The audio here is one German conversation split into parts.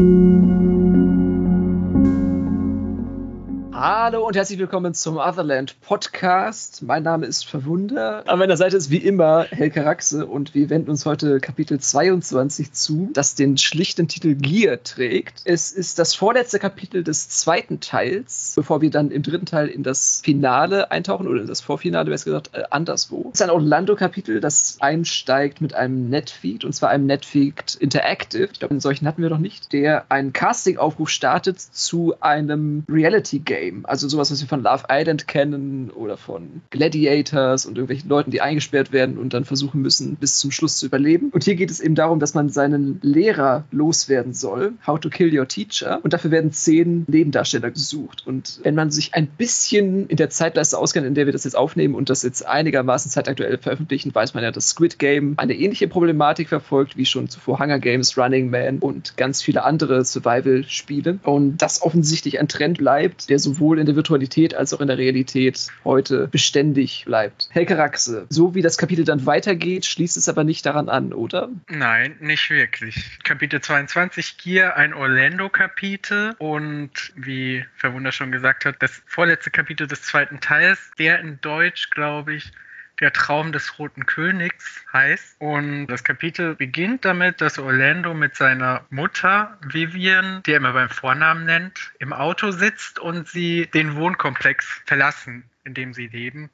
Thank you. Hallo und herzlich willkommen zum Otherland Podcast. Mein Name ist Verwunder. An meiner Seite ist wie immer Helke Raxe und wir wenden uns heute Kapitel 22 zu, das den schlichten Titel Gear trägt. Es ist das vorletzte Kapitel des zweiten Teils, bevor wir dann im dritten Teil in das Finale eintauchen oder in das Vorfinale, besser gesagt, äh, anderswo. Es ist ein Orlando-Kapitel, das einsteigt mit einem Netfeed und zwar einem Netfeed Interactive. Ich glaube, einen solchen hatten wir noch nicht, der einen Casting-Aufruf startet zu einem Reality-Game. Game. Also sowas, was wir von Love Island kennen oder von Gladiators und irgendwelchen Leuten, die eingesperrt werden und dann versuchen müssen, bis zum Schluss zu überleben. Und hier geht es eben darum, dass man seinen Lehrer loswerden soll. How to kill your teacher. Und dafür werden zehn Nebendarsteller gesucht. Und wenn man sich ein bisschen in der Zeitleiste auskennt, in der wir das jetzt aufnehmen und das jetzt einigermaßen zeitaktuell veröffentlichen, weiß man ja, dass Squid Game eine ähnliche Problematik verfolgt, wie schon zuvor Hunger Games, Running Man und ganz viele andere Survival-Spiele. Und das offensichtlich ein Trend bleibt, der sowohl sowohl in der Virtualität als auch in der Realität heute beständig bleibt. Helke Raxe, so wie das Kapitel dann weitergeht, schließt es aber nicht daran an, oder? Nein, nicht wirklich. Kapitel 22 Gear, ein Orlando-Kapitel und wie Verwunder schon gesagt hat, das vorletzte Kapitel des zweiten Teils, der in Deutsch, glaube ich, der Traum des Roten Königs heißt. Und das Kapitel beginnt damit, dass Orlando mit seiner Mutter Vivian, die er immer beim Vornamen nennt, im Auto sitzt und sie den Wohnkomplex verlassen, in dem sie leben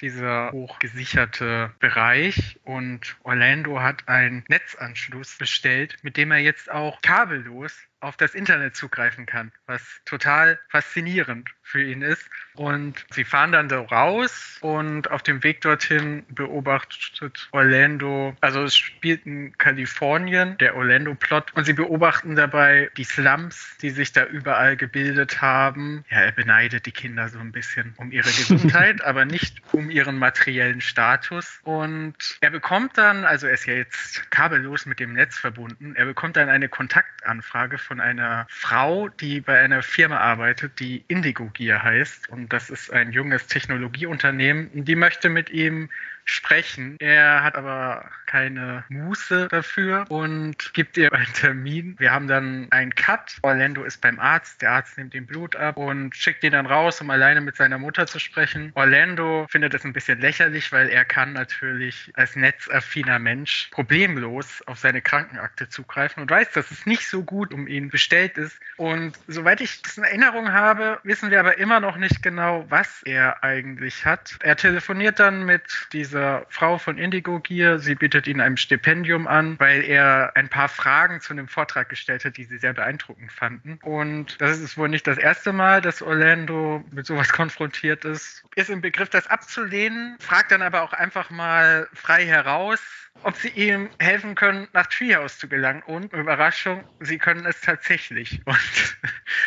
dieser hochgesicherte Bereich und Orlando hat einen Netzanschluss bestellt, mit dem er jetzt auch kabellos auf das Internet zugreifen kann, was total faszinierend für ihn ist. Und sie fahren dann da raus und auf dem Weg dorthin beobachtet Orlando, also es spielt in Kalifornien, der Orlando-Plot, und sie beobachten dabei die Slums, die sich da überall gebildet haben. Ja, er beneidet die Kinder so ein bisschen um ihre Gesundheit, aber nicht um ihren materiellen Status. Und er bekommt dann, also er ist ja jetzt kabellos mit dem Netz verbunden, er bekommt dann eine Kontaktanfrage von einer Frau, die bei einer Firma arbeitet, die Indigo Gear heißt. Und das ist ein junges Technologieunternehmen. Die möchte mit ihm sprechen. Er hat aber keine Muße dafür und gibt ihr einen Termin. Wir haben dann einen Cut. Orlando ist beim Arzt. Der Arzt nimmt ihm Blut ab und schickt ihn dann raus, um alleine mit seiner Mutter zu sprechen. Orlando findet das ein bisschen lächerlich, weil er kann natürlich als netzaffiner Mensch problemlos auf seine Krankenakte zugreifen und weiß, dass es nicht so gut um ihn bestellt ist. Und soweit ich das in Erinnerung habe, wissen wir aber immer noch nicht genau, was er eigentlich hat. Er telefoniert dann mit dieser dieser Frau von Indigo Gear. Sie bietet ihn ein Stipendium an, weil er ein paar Fragen zu einem Vortrag gestellt hat, die sie sehr beeindruckend fanden. Und das ist wohl nicht das erste Mal, dass Orlando mit sowas konfrontiert ist. Ist im Begriff, das abzulehnen, fragt dann aber auch einfach mal frei heraus, ob sie ihm helfen können, nach Treehouse zu gelangen. Und Überraschung, sie können es tatsächlich. Und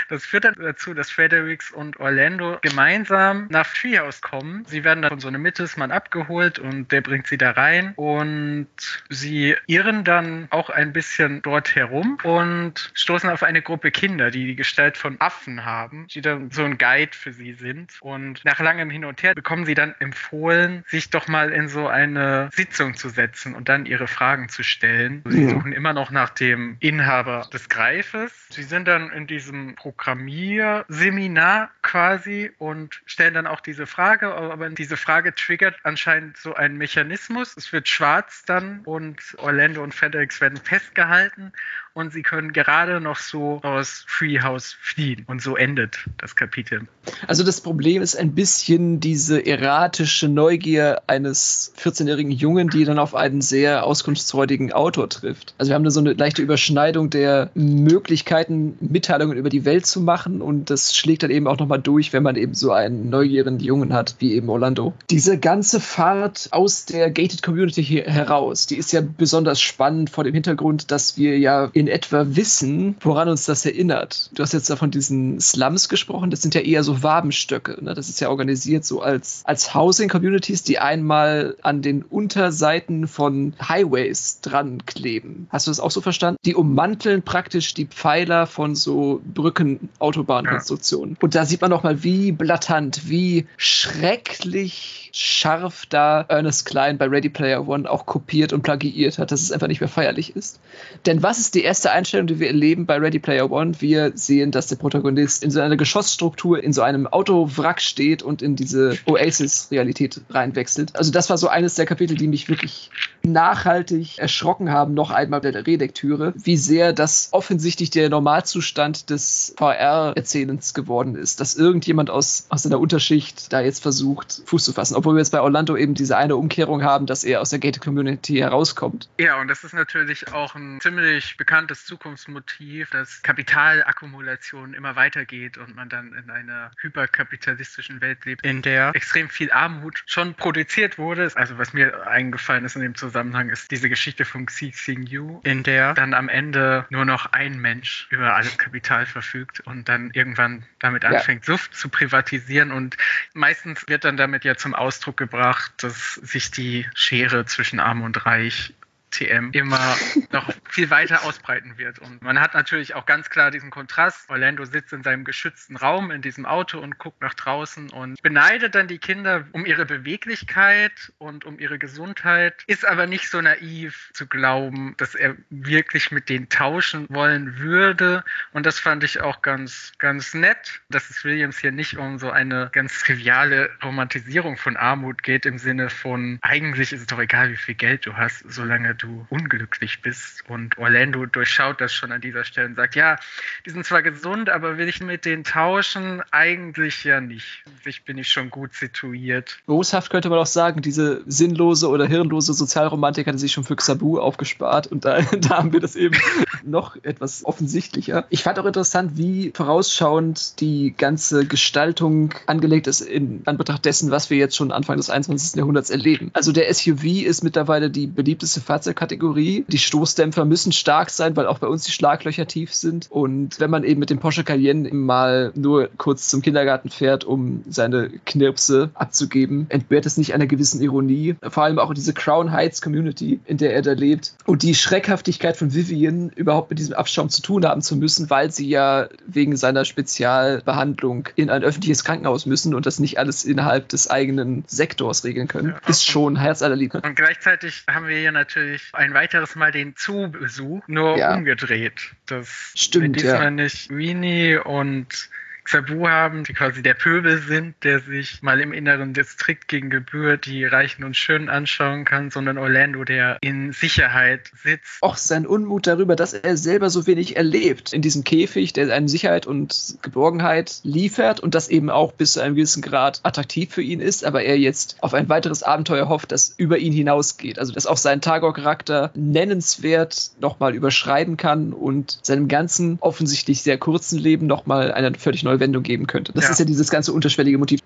das führt dann dazu, dass Fredericks und Orlando gemeinsam nach Treehouse kommen. Sie werden dann von so einem Mittelsmann abgeholt und der bringt sie da rein. Und sie irren dann auch ein bisschen dort herum und stoßen auf eine Gruppe Kinder, die die Gestalt von Affen haben, die dann so ein Guide für sie sind. Und nach langem Hin und Her bekommen sie dann empfohlen, sich doch mal in so eine Sitzung zu setzen und dann ihre Fragen zu stellen. Sie suchen immer noch nach dem Inhaber des Greifes. Sie sind dann in diesem Programmierseminar quasi und stellen dann auch diese Frage, aber diese Frage triggert anscheinend so einen Mechanismus. Es wird schwarz dann und Orlando und Fredericks werden festgehalten und sie können gerade noch so aus Freehouse fliehen. Und so endet das Kapitel. Also das Problem ist ein bisschen diese erratische Neugier eines 14-jährigen Jungen, die dann auf einen sehr auskunftsfreudigen Autor trifft. Also wir haben da so eine leichte Überschneidung der Möglichkeiten, Mitteilungen über die Welt zu machen und das schlägt dann eben auch nochmal durch, wenn man eben so einen neugierigen Jungen hat, wie eben Orlando. Diese ganze Fahrt aus der Gated Community heraus, die ist ja besonders spannend vor dem Hintergrund, dass wir ja in etwa wissen, woran uns das erinnert. Du hast jetzt da von diesen Slums gesprochen, das sind ja eher so Wabenstöcke. Ne? Das ist ja organisiert so als, als Housing-Communities, die einmal an den Unterseiten von Highways dran kleben. Hast du das auch so verstanden? Die ummanteln praktisch die Pfeiler von so Brücken, Autobahnkonstruktionen. Und da sieht man noch mal, wie blattant, wie schrecklich scharf da Ernest Klein bei Ready Player One auch kopiert und plagiiert hat, dass es einfach nicht mehr feierlich ist. Denn was ist die erste Einstellung, die wir erleben bei Ready Player One. Wir sehen, dass der Protagonist in so einer Geschossstruktur in so einem Autowrack steht und in diese Oasis-Realität reinwechselt. Also das war so eines der Kapitel, die mich wirklich nachhaltig erschrocken haben, noch einmal bei der Relektüre, wie sehr das offensichtlich der Normalzustand des VR-Erzählens geworden ist, dass irgendjemand aus, aus einer Unterschicht da jetzt versucht, Fuß zu fassen. Obwohl wir jetzt bei Orlando eben diese eine Umkehrung haben, dass er aus der Gated Community herauskommt. Ja, und das ist natürlich auch ein ziemlich bekanntes Zukunftsmotiv, dass Kapitalakkumulation immer weitergeht und man dann in einer hyperkapitalistischen Welt lebt, in der extrem viel Armut schon produziert wurde. Also was mir eingefallen ist in dem Zusammenhang, ist diese Geschichte von Xi Xing in der dann am Ende nur noch ein Mensch über alles Kapital verfügt und dann irgendwann damit anfängt, ja. Suft zu privatisieren. Und meistens wird dann damit ja zum Ausdruck gebracht, dass sich die Schere zwischen Arm und Reich TM immer noch viel weiter ausbreiten wird. Und man hat natürlich auch ganz klar diesen Kontrast. Orlando sitzt in seinem geschützten Raum in diesem Auto und guckt nach draußen und beneidet dann die Kinder um ihre Beweglichkeit und um ihre Gesundheit, ist aber nicht so naiv zu glauben, dass er wirklich mit denen tauschen wollen würde. Und das fand ich auch ganz, ganz nett, dass es Williams hier nicht um so eine ganz triviale Romantisierung von Armut geht, im Sinne von, eigentlich ist es doch egal, wie viel Geld du hast, solange du unglücklich bist. Und Orlando durchschaut das schon an dieser Stelle und sagt, ja, die sind zwar gesund, aber will ich mit denen tauschen? Eigentlich ja nicht. Ich bin ich schon gut situiert. Boshaft könnte man auch sagen, diese sinnlose oder hirnlose Sozialromantik hatte sich schon für Xabu aufgespart und da, da haben wir das eben noch etwas offensichtlicher. Ich fand auch interessant, wie vorausschauend die ganze Gestaltung angelegt ist in Anbetracht dessen, was wir jetzt schon Anfang des 21. Jahrhunderts erleben. Also der SUV ist mittlerweile die beliebteste Fahrzeug Kategorie. Die Stoßdämpfer müssen stark sein, weil auch bei uns die Schlaglöcher tief sind. Und wenn man eben mit dem Porsche Cayenne mal nur kurz zum Kindergarten fährt, um seine Knirpse abzugeben, entbehrt es nicht einer gewissen Ironie. Vor allem auch diese Crown Heights Community, in der er da lebt. Und die Schreckhaftigkeit von Vivian, überhaupt mit diesem Abschaum zu tun haben zu müssen, weil sie ja wegen seiner Spezialbehandlung in ein öffentliches Krankenhaus müssen und das nicht alles innerhalb des eigenen Sektors regeln können, ist schon herzallerliebend. Und gleichzeitig haben wir hier natürlich ich ein weiteres Mal den Zoobesuch, nur ja. umgedreht. Das Stimmt, diesmal ja. nicht Winnie und Xabu haben, die quasi der Pöbel sind, der sich mal im inneren Distrikt gegen Gebühr die Reichen und Schönen anschauen kann, sondern Orlando, der in Sicherheit sitzt. Auch sein Unmut darüber, dass er selber so wenig erlebt in diesem Käfig, der einem Sicherheit und Geborgenheit liefert und das eben auch bis zu einem gewissen Grad attraktiv für ihn ist, aber er jetzt auf ein weiteres Abenteuer hofft, das über ihn hinausgeht. Also dass auch sein Tagor-Charakter nennenswert nochmal überschreiben kann und seinem ganzen offensichtlich sehr kurzen Leben nochmal eine völlig neue Wendung geben könnte. Das ja. ist ja dieses ganze unterschwellige Motiv.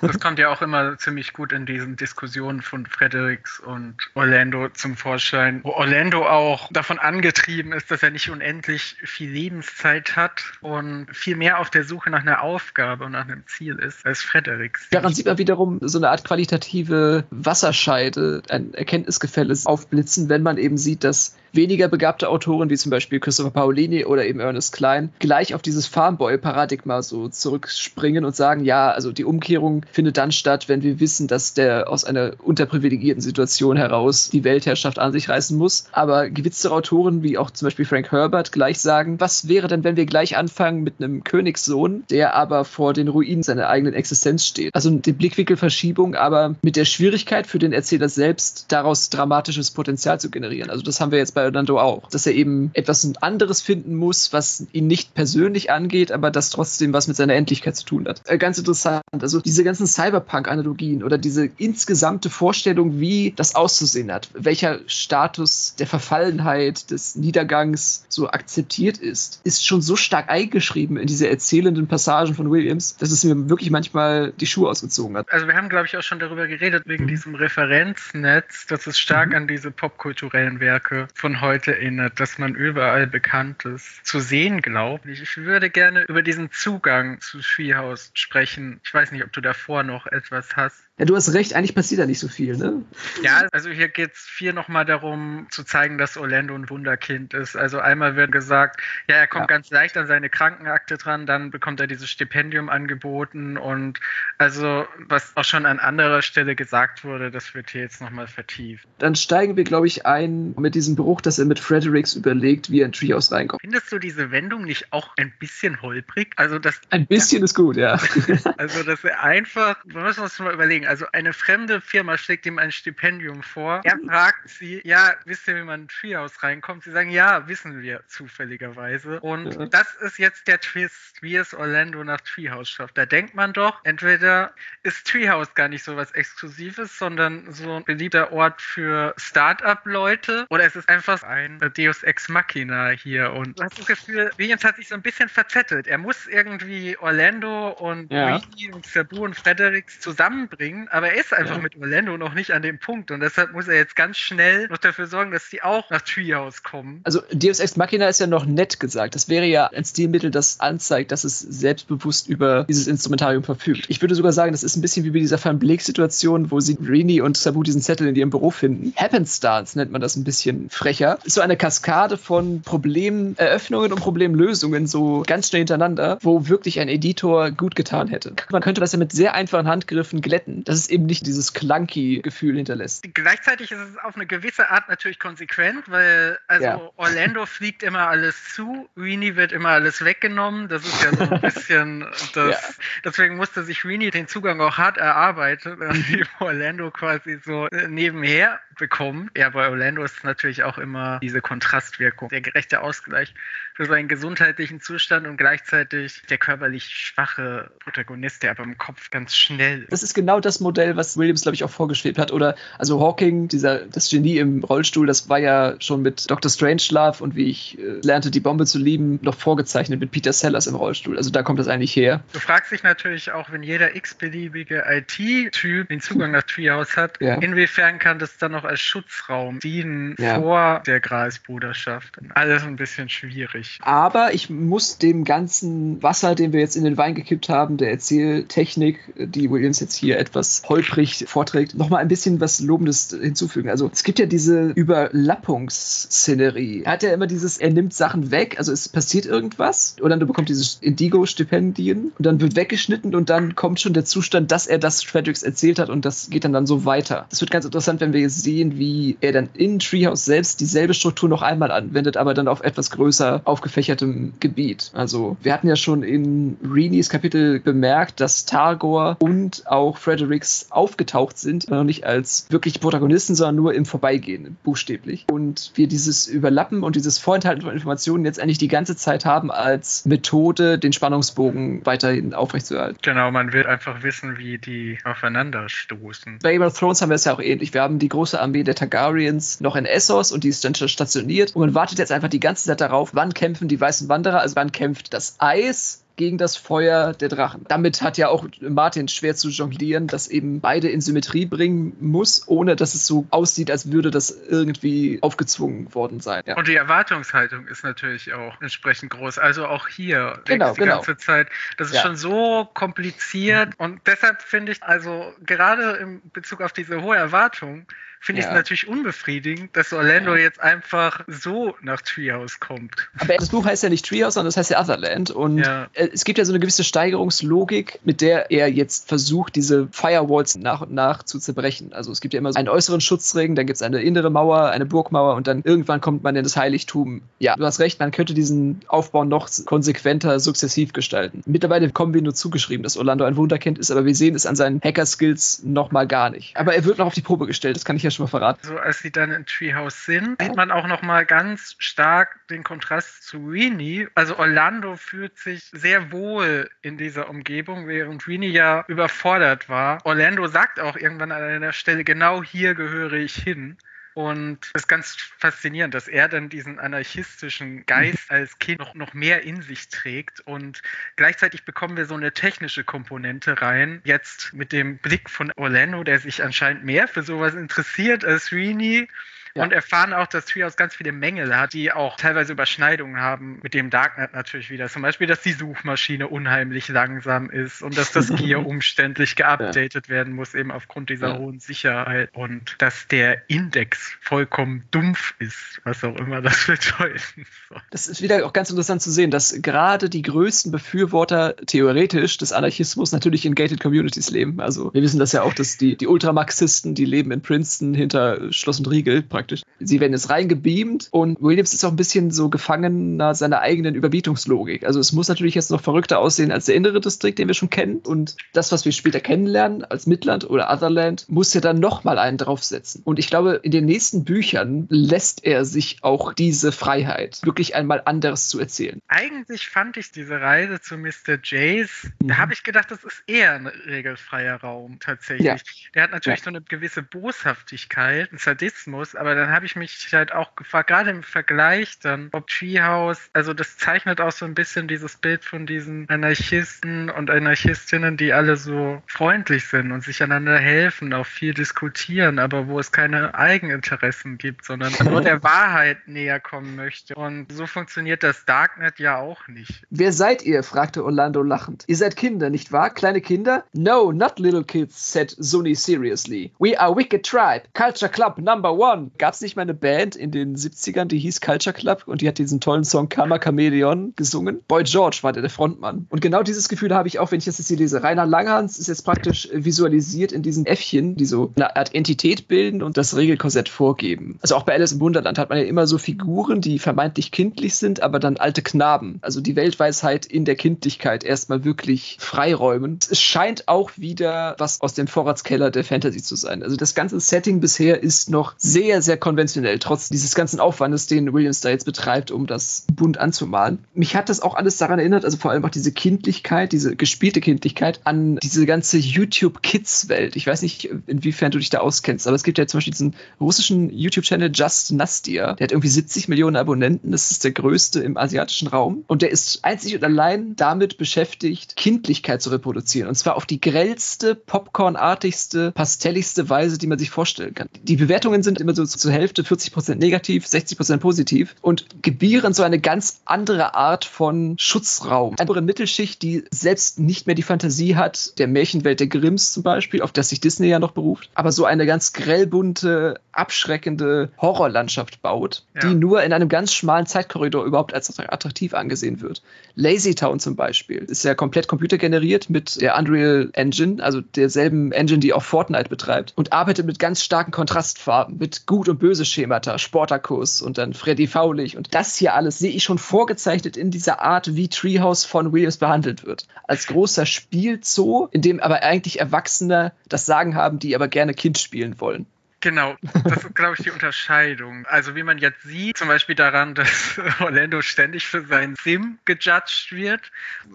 Das kommt ja auch immer ziemlich gut in diesen Diskussionen von Fredericks und Orlando zum Vorschein, wo Orlando auch davon angetrieben ist, dass er nicht unendlich viel Lebenszeit hat und viel mehr auf der Suche nach einer Aufgabe und nach einem Ziel ist als Fredericks. Daran sieht man wiederum so eine Art qualitative Wasserscheide, ein Erkenntnisgefälle aufblitzen, wenn man eben sieht, dass weniger begabte Autoren wie zum Beispiel Christopher Paolini oder eben Ernest Klein gleich auf dieses Farmboy-Paradigma so zurückspringen und sagen, ja, also die Umkehrung findet dann statt, wenn wir wissen, dass der aus einer unterprivilegierten Situation heraus die Weltherrschaft an sich reißen muss. Aber gewitzte Autoren wie auch zum Beispiel Frank Herbert gleich sagen, was wäre denn, wenn wir gleich anfangen mit einem Königssohn, der aber vor den Ruinen seiner eigenen Existenz steht. Also die Blickwinkelverschiebung, aber mit der Schwierigkeit für den Erzähler selbst, daraus dramatisches Potenzial zu generieren. Also das haben wir jetzt bei Orlando auch, dass er eben etwas anderes finden muss, was ihn nicht persönlich angeht, aber das trotzdem was mit seiner Endlichkeit zu tun hat. Äh, ganz interessant. Also diese ganzen Cyberpunk-Analogien oder diese insgesamte Vorstellung, wie das auszusehen hat, welcher Status der Verfallenheit, des Niedergangs so akzeptiert ist, ist schon so stark eingeschrieben in diese erzählenden Passagen von Williams, dass es mir wirklich manchmal die Schuhe ausgezogen hat. Also wir haben, glaube ich, auch schon darüber geredet, wegen mhm. diesem Referenznetz, dass es stark mhm. an diese popkulturellen Werke von heute erinnert, dass man überall Bekanntes zu sehen glaubt. Ich würde gerne über diesen Zugang zu Treehouse sprechen. Ich weiß nicht, ob du davor noch etwas hast. Ja, du hast recht, eigentlich passiert da nicht so viel, ne? Ja, also hier geht es viel nochmal darum, zu zeigen, dass Orlando ein Wunderkind ist. Also einmal wird gesagt, ja, er kommt ja. ganz leicht an seine Krankenakte dran, dann bekommt er dieses Stipendium angeboten und also, was auch schon an anderer Stelle gesagt wurde, das wird hier jetzt nochmal vertieft. Dann steigen wir, glaube ich, ein mit diesem Bruch, dass er mit Fredericks überlegt, wie er in Treehouse reinkommt. Findest du diese Wendung nicht auch ein bisschen holprig? Also das ein bisschen ja. ist gut, ja. also, dass er einfach, wir müssen uns mal überlegen, also eine fremde Firma schlägt ihm ein Stipendium vor. Er fragt sie, ja, wisst ihr, wie man in Treehouse reinkommt? Sie sagen, ja, wissen wir zufälligerweise. Und ja. das ist jetzt der Twist, wie es Orlando nach Treehouse schafft. Da denkt man doch, entweder ist Treehouse gar nicht so was Exklusives, sondern so ein beliebter Ort für Start-up-Leute oder es ist einfach ein Deus Ex Machina hier. Und du hast das Gefühl, Williams hat sich so ein bisschen verzettelt. Er muss irgendwie Orlando und ja. und Sabu und Fredericks zusammenbringen, aber er ist einfach ja. mit Orlando noch nicht an dem Punkt und deshalb muss er jetzt ganz schnell noch dafür sorgen, dass die auch nach Treehouse kommen. Also Deus Ex Machina ist ja noch nett gesagt. Das wäre ja ein Stilmittel, das anzeigt, dass es selbstbewusst über dieses Instrumentarium verfügt. Ich würde sogar sagen, das ist ein bisschen wie bei dieser Van Blake-Situation, wo sie Rini und Sabu diesen Zettel in ihrem Büro finden. Happenstance nennt man das ein bisschen frecher. Ist so eine Kaskade von Problemeröffnungen und Problemlösungen so ganz schnell hintereinander, wo wirklich ein Editor gut getan hätte. Man könnte das ja mit sehr einfachen Handgriffen glätten. Das ist eben nicht dieses clunky-Gefühl hinterlässt. Gleichzeitig ist es auf eine gewisse Art natürlich konsequent, weil also ja. Orlando fliegt immer alles zu, Rini wird immer alles weggenommen. Das ist ja so ein bisschen das. Ja. Deswegen musste sich Rini den Zugang auch hart erarbeiten, wie Orlando quasi so nebenher bekommt. Ja, bei Orlando ist natürlich auch immer diese Kontrastwirkung, der gerechte Ausgleich für seinen gesundheitlichen Zustand und gleichzeitig der körperlich schwache Protagonist, der aber im Kopf ganz schnell ist. Das ist genau das Modell, was Williams, glaube ich, auch vorgeschwebt hat. Oder also Hawking, dieser, das Genie im Rollstuhl, das war ja schon mit Dr. Strangelove und wie ich äh, lernte, die Bombe zu lieben, noch vorgezeichnet mit Peter Sellers im Rollstuhl. Also da kommt das eigentlich her. Du fragst dich natürlich auch, wenn jeder x-beliebige IT-Typ den Zugang nach Treehouse hat, ja. inwiefern kann das dann noch als Schutzraum dienen ja. vor der Gralsbruderschaft? Alles ein bisschen schwierig. Aber ich muss dem ganzen Wasser, den wir jetzt in den Wein gekippt haben, der Erzähltechnik, die Williams jetzt hier etwas holprig vorträgt, nochmal ein bisschen was Lobendes hinzufügen. Also es gibt ja diese Überlappungsszenerie. Er hat ja immer dieses, er nimmt Sachen weg, also es passiert irgendwas und dann bekommt dieses Indigo-Stipendien und dann wird weggeschnitten und dann kommt schon der Zustand, dass er das Fredericks erzählt hat und das geht dann, dann so weiter. Das wird ganz interessant, wenn wir jetzt sehen, wie er dann in Treehouse selbst dieselbe Struktur noch einmal anwendet, aber dann auf etwas größer aufgefächertem Gebiet. Also wir hatten ja schon in Reenies Kapitel bemerkt, dass Targor und auch Fredericks aufgetaucht sind, noch nicht als wirklich Protagonisten, sondern nur im Vorbeigehen, buchstäblich. Und wir dieses Überlappen und dieses Vorenthalten von Informationen jetzt eigentlich die ganze Zeit haben als Methode, den Spannungsbogen weiterhin aufrechtzuerhalten. Genau, man will einfach wissen, wie die aufeinander stoßen. Bei Game of Thrones haben wir es ja auch ähnlich. Wir haben die große Armee der Targaryens noch in Essos und die ist dann stationiert und man wartet jetzt einfach die ganze Zeit darauf, wann kämpfen die weißen Wanderer, also wann kämpft das Eis gegen das Feuer der Drachen. Damit hat ja auch Martin schwer zu jonglieren, dass eben beide in Symmetrie bringen muss, ohne dass es so aussieht, als würde das irgendwie aufgezwungen worden sein. Ja. Und die Erwartungshaltung ist natürlich auch entsprechend groß. Also auch hier genau, die genau. ganze Zeit, das ist ja. schon so kompliziert und deshalb finde ich also gerade in Bezug auf diese hohe Erwartung finde ja. ich es natürlich unbefriedigend, dass Orlando ja. jetzt einfach so nach Treehouse kommt. Aber das Buch heißt ja nicht Treehouse, sondern das heißt ja Otherland. Und ja. es gibt ja so eine gewisse Steigerungslogik, mit der er jetzt versucht, diese Firewalls nach und nach zu zerbrechen. Also es gibt ja immer so einen äußeren Schutzring, dann gibt es eine innere Mauer, eine Burgmauer und dann irgendwann kommt man in das Heiligtum. Ja, du hast recht, man könnte diesen Aufbau noch konsequenter, sukzessiv gestalten. Mittlerweile kommen wir nur zugeschrieben, dass Orlando ein Wunderkind ist, aber wir sehen es an seinen Hacker-Skills nochmal gar nicht. Aber er wird noch auf die Probe gestellt, das kann ich ja schon mal verraten. So, als sie dann in Treehouse sind, sieht man auch noch mal ganz stark den Kontrast zu Rini. Also Orlando fühlt sich sehr wohl in dieser Umgebung, während Rini ja überfordert war. Orlando sagt auch irgendwann an einer Stelle, genau hier gehöre ich hin. Und es ist ganz faszinierend, dass er dann diesen anarchistischen Geist als Kind noch, noch mehr in sich trägt. Und gleichzeitig bekommen wir so eine technische Komponente rein. Jetzt mit dem Blick von Orlando, der sich anscheinend mehr für sowas interessiert als Rini Ja. Und erfahren auch, dass Treehouse ganz viele Mängel hat, die auch teilweise Überschneidungen haben mit dem Darknet natürlich wieder. Zum Beispiel, dass die Suchmaschine unheimlich langsam ist und dass das Gear umständlich geupdatet ja. werden muss, eben aufgrund dieser ja. hohen Sicherheit. Und dass der Index vollkommen dumpf ist, was auch immer das bedeuten soll. Das ist wieder auch ganz interessant zu sehen, dass gerade die größten Befürworter theoretisch des Anarchismus natürlich in gated Communities leben. Also wir wissen das ja auch, dass die, die Ultramarxisten, die leben in Princeton hinter Schloss und Riegel praktisch. Sie werden jetzt reingebeamt und Williams ist auch ein bisschen so Gefangener seiner eigenen Überbietungslogik. Also es muss natürlich jetzt noch verrückter aussehen als der innere Distrikt, den wir schon kennen. Und das, was wir später kennenlernen als Midland oder Otherland, muss ja dann nochmal einen draufsetzen. Und ich glaube, in den nächsten Büchern lässt er sich auch diese Freiheit, wirklich einmal anders zu erzählen. Eigentlich fand ich diese Reise zu Mr. Jace, mhm. da habe ich gedacht, das ist eher ein regelfreier Raum tatsächlich. Ja. Der hat natürlich ja. so eine gewisse Boshaftigkeit, einen Sadismus, aber dann habe ich mich halt auch gefragt, gerade im Vergleich dann, ob Treehouse, also das zeichnet auch so ein bisschen dieses Bild von diesen Anarchisten und Anarchistinnen, die alle so freundlich sind und sich einander helfen, auch viel diskutieren, aber wo es keine Eigeninteressen gibt, sondern nur der Wahrheit näher kommen möchte. Und so funktioniert das Darknet ja auch nicht. Wer seid ihr? fragte Orlando lachend. Ihr seid Kinder, nicht wahr? Kleine Kinder? No, not little kids, said Sunni seriously. We are Wicked Tribe, Culture Club Number One. Gab es nicht mal eine Band in den 70ern, die hieß Culture Club und die hat diesen tollen Song Karma Chameleon gesungen? Boy George war der, der Frontmann. Und genau dieses Gefühl habe ich auch, wenn ich das jetzt hier lese. Rainer Langhans ist jetzt praktisch visualisiert in diesen Äffchen, die so eine Art Entität bilden und das Regelkorsett vorgeben. Also auch bei Alice im Wunderland hat man ja immer so Figuren, die vermeintlich kindlich sind, aber dann alte Knaben. Also die Weltweisheit in der Kindlichkeit erstmal wirklich freiräumen. Es scheint auch wieder was aus dem Vorratskeller der Fantasy zu sein. Also das ganze Setting bisher ist noch sehr, sehr konventionell, trotz dieses ganzen Aufwandes, den Williams da jetzt betreibt, um das bunt anzumalen. Mich hat das auch alles daran erinnert, also vor allem auch diese Kindlichkeit, diese gespielte Kindlichkeit, an diese ganze YouTube-Kids-Welt. Ich weiß nicht, inwiefern du dich da auskennst, aber es gibt ja zum Beispiel diesen russischen YouTube-Channel Just Nastia. Der hat irgendwie 70 Millionen Abonnenten. Das ist der größte im asiatischen Raum. Und der ist einzig und allein damit beschäftigt, Kindlichkeit zu reproduzieren. Und zwar auf die grellste, popcornartigste, pastelligste Weise, die man sich vorstellen kann. Die Bewertungen sind immer so zur Hälfte 40% negativ, 60% positiv und gebieren so eine ganz andere Art von Schutzraum. Eine Mittelschicht, die selbst nicht mehr die Fantasie hat, der Märchenwelt der Grimms zum Beispiel, auf das sich Disney ja noch beruft, aber so eine ganz grellbunte, abschreckende Horrorlandschaft baut, ja. die nur in einem ganz schmalen Zeitkorridor überhaupt als attraktiv angesehen wird. Lazy Town zum Beispiel ist ja komplett computergeneriert mit der Unreal Engine, also derselben Engine, die auch Fortnite betreibt und arbeitet mit ganz starken Kontrastfarben, mit gut und böse Schemata, Sportakus und dann Freddy Faulig und das hier alles sehe ich schon vorgezeichnet in dieser Art, wie Treehouse von Williams behandelt wird. Als großer Spielzoo, in dem aber eigentlich Erwachsene das Sagen haben, die aber gerne Kind spielen wollen. Genau, das ist, glaube ich, die Unterscheidung. Also wie man jetzt sieht, zum Beispiel daran, dass Orlando ständig für seinen Sim gejudged wird.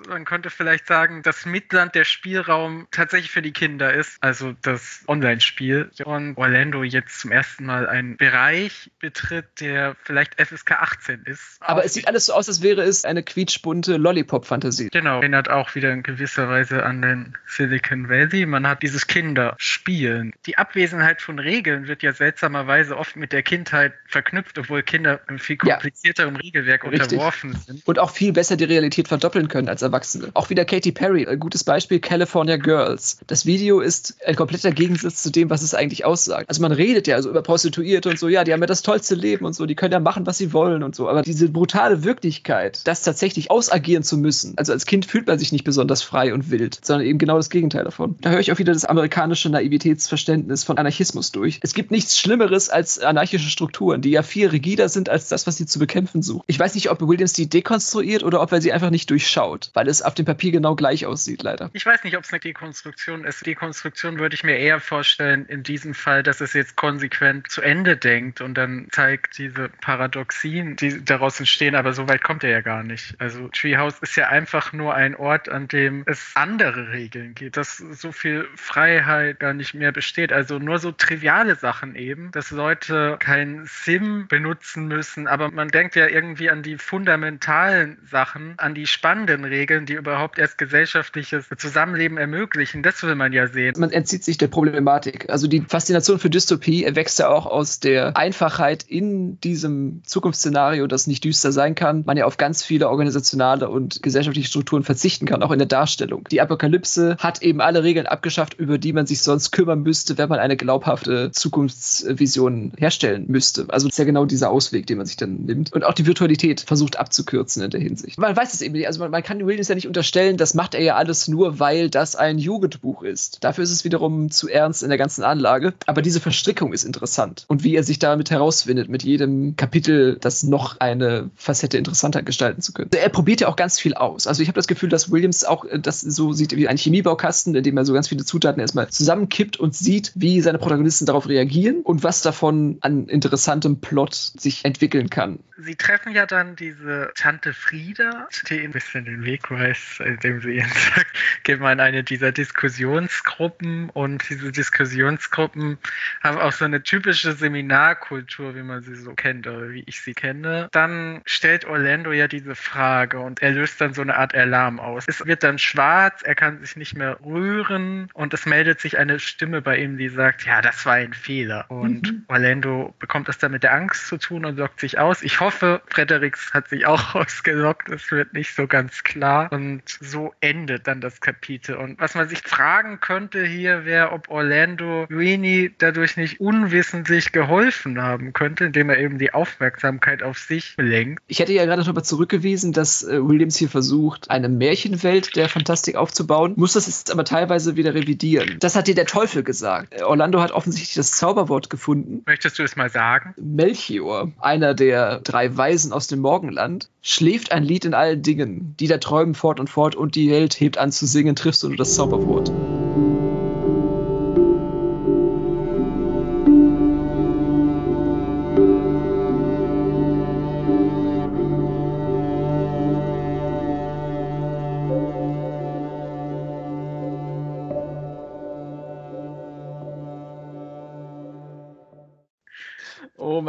Man könnte vielleicht sagen, dass Midland der Spielraum tatsächlich für die Kinder ist, also das Online-Spiel. Und Orlando jetzt zum ersten Mal einen Bereich betritt, der vielleicht FSK 18 ist. Aber es sieht alles so aus, als wäre es eine quietschbunte Lollipop-Fantasie. Genau, erinnert auch wieder in gewisser Weise an den Silicon Valley. Man hat dieses Kinderspielen. Die Abwesenheit von Regeln Regeln wird ja seltsamerweise oft mit der Kindheit verknüpft, obwohl Kinder im viel komplizierterem ja. Regelwerk Richtig. unterworfen sind. Und auch viel besser die Realität verdoppeln können als Erwachsene. Auch wieder Katy Perry, ein gutes Beispiel, California Girls. Das Video ist ein kompletter Gegensatz zu dem, was es eigentlich aussagt. Also man redet ja also über Prostituierte und so, ja, die haben ja das tollste Leben und so, die können ja machen, was sie wollen und so. Aber diese brutale Wirklichkeit, das tatsächlich ausagieren zu müssen, also als Kind fühlt man sich nicht besonders frei und wild, sondern eben genau das Gegenteil davon. Da höre ich auch wieder das amerikanische Naivitätsverständnis von Anarchismus durch es gibt nichts Schlimmeres als anarchische Strukturen, die ja viel rigider sind als das, was sie zu bekämpfen suchen. Ich weiß nicht, ob Williams die dekonstruiert oder ob er sie einfach nicht durchschaut, weil es auf dem Papier genau gleich aussieht, leider. Ich weiß nicht, ob es eine Dekonstruktion ist. Dekonstruktion würde ich mir eher vorstellen, in diesem Fall, dass es jetzt konsequent zu Ende denkt und dann zeigt diese Paradoxien, die daraus entstehen, aber so weit kommt er ja gar nicht. Also Treehouse ist ja einfach nur ein Ort, an dem es andere Regeln gibt, dass so viel Freiheit gar nicht mehr besteht. Also nur so triviale Sachen eben, dass Leute kein Sim benutzen müssen, aber man denkt ja irgendwie an die fundamentalen Sachen, an die spannenden Regeln, die überhaupt erst gesellschaftliches Zusammenleben ermöglichen. Das will man ja sehen. Man entzieht sich der Problematik. Also die Faszination für Dystopie erwächst ja auch aus der Einfachheit in diesem Zukunftsszenario, das nicht düster sein kann, man ja auf ganz viele organisationale und gesellschaftliche Strukturen verzichten kann, auch in der Darstellung. Die Apokalypse hat eben alle Regeln abgeschafft, über die man sich sonst kümmern müsste, wenn man eine glaubhafte Zukunftsvision herstellen müsste. Also das ist ja genau dieser Ausweg, den man sich dann nimmt. Und auch die Virtualität versucht abzukürzen in der Hinsicht. Man weiß es eben nicht. Also man, man kann Williams ja nicht unterstellen, das macht er ja alles nur, weil das ein Jugendbuch ist. Dafür ist es wiederum zu ernst in der ganzen Anlage. Aber diese Verstrickung ist interessant. Und wie er sich damit herausfindet, mit jedem Kapitel, das noch eine Facette interessanter gestalten zu können. Er probiert ja auch ganz viel aus. Also ich habe das Gefühl, dass Williams auch äh, das so sieht wie ein Chemiebaukasten, in dem er so ganz viele Zutaten erstmal zusammenkippt und sieht, wie seine Protagonisten darauf reagieren und was davon an interessantem Plot sich entwickeln kann. Sie treffen ja dann diese Tante Frieda, die ein bisschen den Weg weiß, indem sie ihnen sagt, geh mal in eine dieser Diskussionsgruppen und diese Diskussionsgruppen haben auch so eine typische Seminarkultur, wie man sie so kennt oder wie ich sie kenne. Dann stellt Orlando ja diese Frage und er löst dann so eine Art Alarm aus. Es wird dann schwarz, er kann sich nicht mehr rühren und es meldet sich eine Stimme bei ihm, die sagt, ja, das war ein Fehler. Und mhm. Orlando bekommt das dann mit der Angst zu tun und lockt sich aus. Ich hoffe, Fredericks hat sich auch ausgelockt. Es wird nicht so ganz klar. Und so endet dann das Kapitel. Und was man sich fragen könnte hier wäre, ob Orlando Rini dadurch nicht unwissentlich geholfen haben könnte, indem er eben die Aufmerksamkeit auf sich lenkt. Ich hätte ja gerade darüber zurückgewiesen, dass äh, Williams hier versucht, eine Märchenwelt der Fantastik aufzubauen, muss das jetzt aber teilweise wieder revidieren. Das hat dir der Teufel gesagt. Äh, Orlando hat offensichtlich das Zauberwort gefunden. Möchtest du es mal sagen? Melchior, einer der drei Weisen aus dem Morgenland, schläft ein Lied in allen Dingen, die da träumen fort und fort und die Welt hebt an zu singen, triffst du nur das Zauberwort.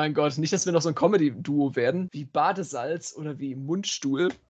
Mein Gott, nicht, dass wir noch so ein Comedy-Duo werden, wie Badesalz oder wie Mundstuhl.